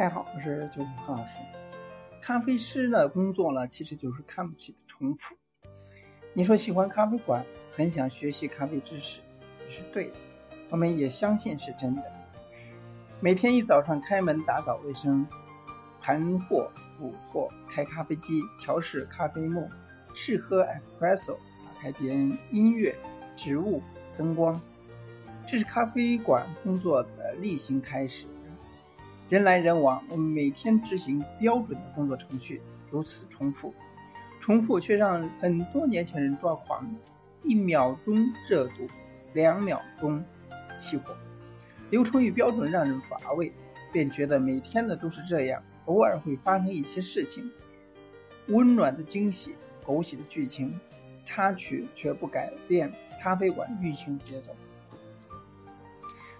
太好我是九九何老师。咖啡师的工作呢，其实就是看不起的重复。你说喜欢咖啡馆，很想学习咖啡知识，是对的，我们也相信是真的。每天一早上开门打扫卫生，盘货补货，开咖啡机，调试咖啡沫，试喝 espresso，打开点音乐、植物、灯光，这是咖啡馆工作的例行开始。人来人往，我们每天执行标准的工作程序，如此重复，重复却让很多年轻人抓狂。一秒钟热度，两秒钟熄火，流程与标准让人乏味，便觉得每天的都是这样。偶尔会发生一些事情，温暖的惊喜，狗血的剧情，插曲却不改变咖啡馆运行节奏。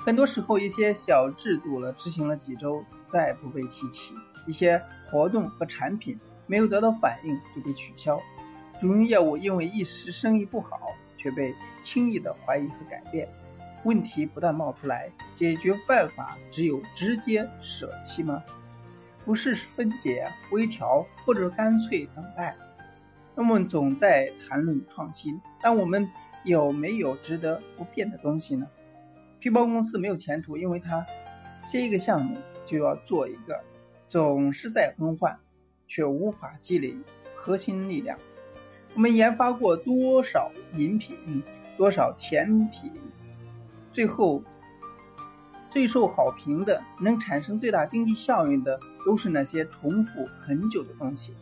很多时候，一些小制度了执行了几周，再不被提起；一些活动和产品没有得到反应就被取消；主营业务因为一时生意不好，却被轻易的怀疑和改变。问题不断冒出来，解决办法只有直接舍弃吗？不是分解、微调，或者干脆等待。那么总在谈论创新，但我们有没有值得不变的东西呢？皮包公司没有前途，因为它接一个项目就要做一个，总是在更换，却无法积累核心力量。我们研发过多少饮品，多少甜品，最后最受好评的，能产生最大经济效益的，都是那些重复很久的东西。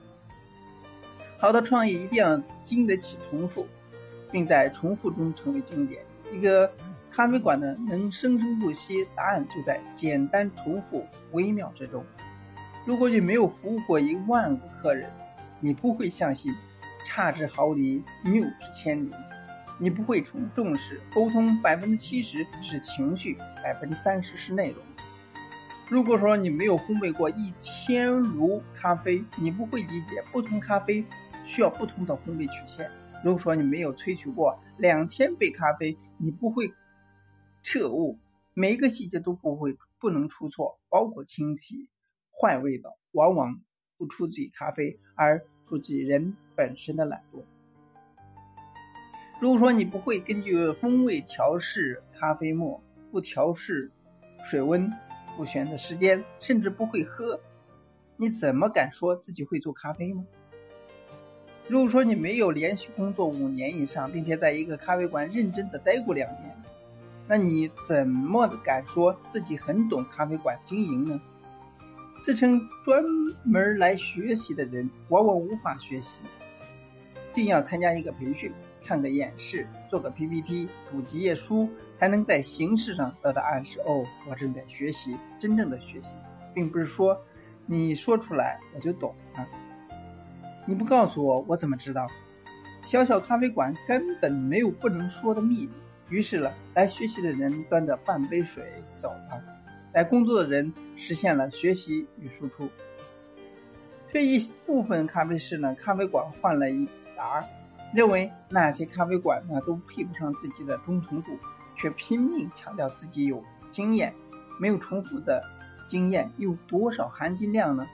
好的创意一定要经得起重复，并在重复中成为经典。一个。咖啡馆呢，能生生不息，答案就在简单重复、微妙之中。如果你没有服务过一万个客人，你不会相信差之毫厘，谬之千里。你不会重重视沟通，百分之七十是情绪，百分之三十是内容。如果说你没有烘焙过一千炉咖啡，你不会理解不同咖啡需要不同的烘焙曲线。如果说你没有萃取过两千杯咖啡，你不会。彻悟，每一个细节都不会不能出错，包括清洗、换味道，往往不出自于咖啡，而出自于人本身的懒惰。如果说你不会根据风味调试咖啡沫，不调试水温，不选择时间，甚至不会喝，你怎么敢说自己会做咖啡吗？如果说你没有连续工作五年以上，并且在一个咖啡馆认真的待过两年，那你怎么敢说自己很懂咖啡馆经营呢？自称专门来学习的人，往往无法学习，定要参加一个培训，看个演示，做个 PPT，读几页书，才能在形式上得到暗示。哦，我正在学习，真正的学习，并不是说你说出来我就懂了。你不告诉我，我怎么知道？小小咖啡馆根本没有不能说的秘密。于是呢，来学习的人端着半杯水走了，来工作的人实现了学习与输出。这一部分咖啡师呢，咖啡馆换了一茬，认为那些咖啡馆呢都配不上自己的忠诚度，却拼命强调自己有经验，没有重复的经验有多少含金量呢？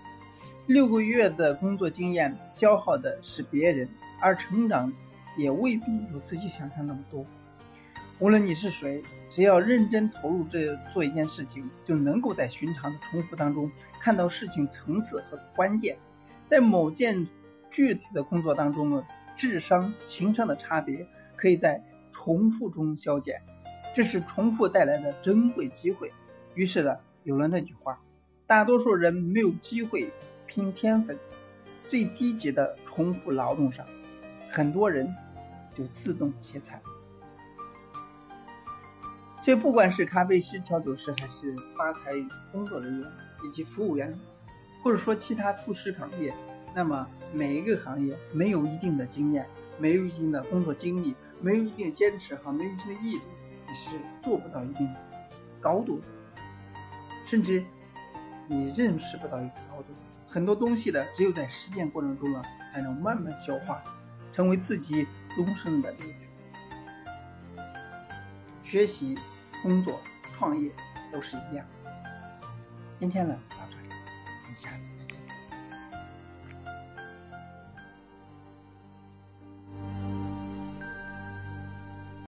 六个月的工作经验消耗的是别人，而成长也未必有自己想象那么多。无论你是谁，只要认真投入这做一件事情，就能够在寻常的重复当中看到事情层次和关键。在某件具体的工作当中呢，智商、情商的差别可以在重复中消减，这是重复带来的珍贵机会。于是呢，有了那句话：大多数人没有机会拼天分，最低级的重复劳动上，很多人就自动歇菜。所以，不管是咖啡师、调酒师，还是吧台工作人员以及服务员，或者说其他厨师行业，那么每一个行业没有一定的经验，没有一定的工作经历，没有一定坚持和没有一定的毅力，你是做不到一定高度的，甚至你认识不到一个高度。很多东西呢，只有在实践过程中呢，才能慢慢消化，成为自己终生的力量。学习。工作、创业都是一样。今天呢，就到这里。我们下次见。